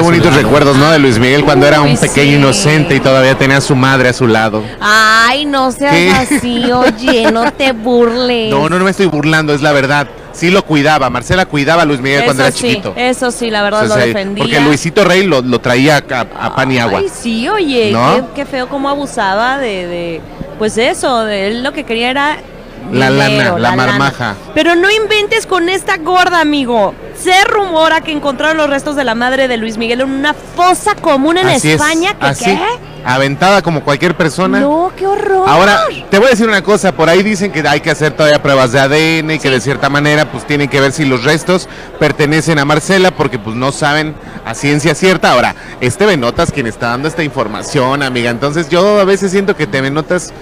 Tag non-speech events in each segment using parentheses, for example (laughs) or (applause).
Qué bonitos recuerdos, ¿no? De Luis Miguel cuando era un pequeño sí. inocente y todavía tenía a su madre a su lado. Ay, no seas ¿Qué? así, oye, no te burles. No, no, no me estoy burlando, es la verdad. Sí lo cuidaba, Marcela cuidaba a Luis Miguel cuando era sí, chiquito. eso sí, la verdad lo defendía. Porque Luisito Rey lo, lo traía a, a pan y agua. Ay, sí, oye, ¿No? qué, qué feo cómo abusaba de, de, pues eso, de él lo que quería era La dinero, lana, la lana. marmaja. Pero no inventes con esta gorda, amigo. Se rumora que encontraron los restos de la madre de Luis Miguel en una fosa común en Así es, España. ¿Qué así, qué? aventada como cualquier persona. No, qué horror. Ahora, te voy a decir una cosa, por ahí dicen que hay que hacer todavía pruebas de ADN y que de cierta manera pues tienen que ver si los restos pertenecen a Marcela porque pues no saben a ciencia cierta. Ahora, es TV Notas quien está dando esta información, amiga, entonces yo a veces siento que TV Notas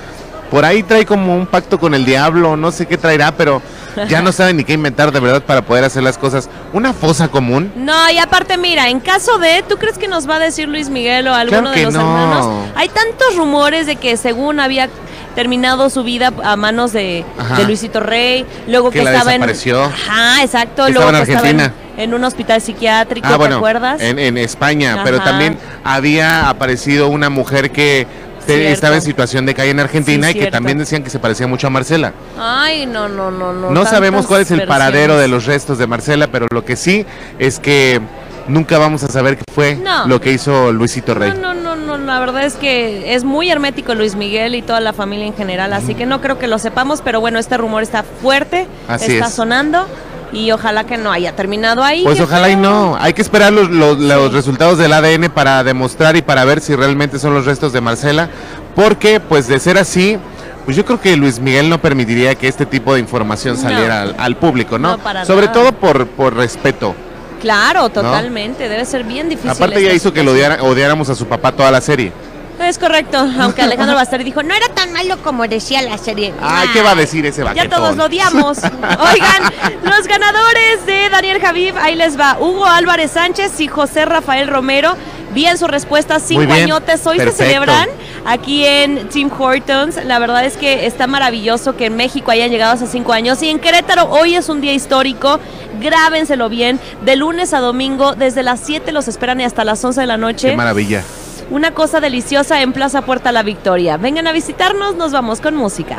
por ahí trae como un pacto con el diablo, no sé qué traerá, pero ya no saben ni qué inventar de verdad para poder hacer las cosas. Una fosa común. No, y aparte, mira, en caso de, ¿tú crees que nos va a decir Luis Miguel o alguno Claro de los no. hermanos? Hay tantos rumores de que según había terminado su vida a manos de, Luisito Rey, luego que, Que la estaba desapareció. en Ajá, exacto, Que luego estaba en que estaba en, Argentina. en un hospital psiquiátrico, Ah, ¿te bueno, acuerdas? En, en España, pero también había aparecido una mujer que Cierto. estaba en situación de calle en Argentina Sí, y que también decían que se parecía mucho a Marcela. Ay, no, no, no, no. No, sabemos cuál es el paradero de los restos de Marcela, pero lo que sí es que nunca vamos a saber qué fue No. lo que hizo Luisito Rey. No, no, no, no, la verdad es que es muy hermético Luis Miguel y toda la familia en general, así que no creo que lo sepamos, pero bueno, este rumor está fuerte, Así está es. sonando y ojalá que no haya terminado ahí. Pues ojalá y no. Hay que esperar los, los- los resultados del ADN para demostrar y para ver si realmente son los restos de Marcela. Porque, pues, de ser así, pues yo creo que Luis Miguel no permitiría que este tipo de información No. saliera al, al público, ¿no? No, para Sobre nada. todo por, por respeto. Claro, totalmente, debe ser bien difícil. Aparte ya hizo que lo odiara- odiáramos a su papá toda la serie. Es correcto, aunque Alejandro (laughs) Basteri dijo, no era tan malo como decía la serie. Ay. ¿qué va a decir ese Ya baquetón? todos lo odiamos. (laughs) Oigan, los ganadores de Daniel Javif, ahí les va. Hugo Álvarez Sánchez y José Rafael Romero. Bien su respuesta, cinco bien, añotes. Hoy perfecto. se celebran aquí en Tim Hortons. La verdad es que está maravilloso que en México hayan llegado hace cinco años. Y en Querétaro hoy es un día histórico. Grábenselo bien. De lunes a domingo, desde las 7 los esperan y hasta las 11 de la noche. Qué maravilla. Una cosa deliciosa en Plaza Puerta La Victoria. Vengan a visitarnos, nos vamos con música.